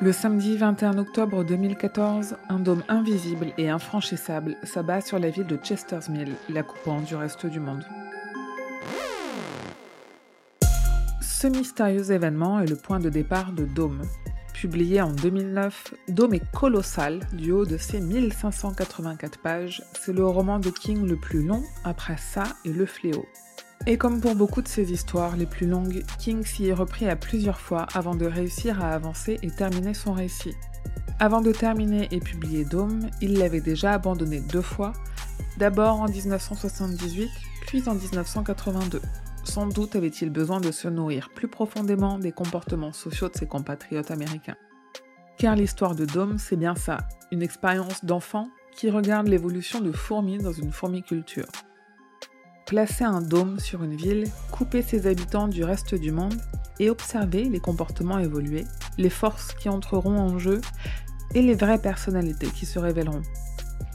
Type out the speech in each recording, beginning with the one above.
Le samedi 21 octobre 2014, un dôme invisible et infranchissable s'abat sur la ville de Chester's Mill, la coupant du reste du monde. Ce mystérieux événement est le point de départ de Dôme. Publié en 2009, Dôme est colossal du haut de ses 1584 pages. C'est le roman de King le plus long après ça et Le Fléau. Et comme pour beaucoup de ses histoires les plus longues, King s'y est repris à plusieurs fois avant de réussir à avancer et terminer son récit. Avant de terminer et publier Dome, il l'avait déjà abandonné deux fois, d'abord en 1978, puis en 1982. Sans doute avait-il besoin de se nourrir plus profondément des comportements sociaux de ses compatriotes américains. Car l'histoire de Dome, c'est bien ça, une expérience d'enfant qui regarde l'évolution de fourmis dans une fourmiculture placer un dôme sur une ville, couper ses habitants du reste du monde et observer les comportements évoluer, les forces qui entreront en jeu et les vraies personnalités qui se révéleront.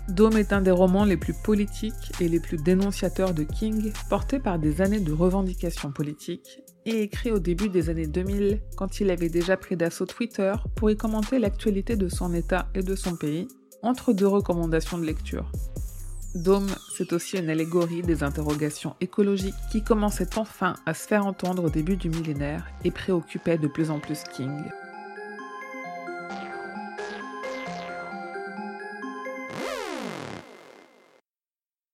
Dôme est un des romans les plus politiques et les plus dénonciateurs de King, porté par des années de revendications politiques et écrit au début des années 2000 quand il avait déjà pris d'assaut Twitter pour y commenter l'actualité de son État et de son pays, entre deux recommandations de lecture. Dôme, c'est aussi une allégorie des interrogations écologiques qui commençaient enfin à se faire entendre au début du millénaire et préoccupaient de plus en plus King.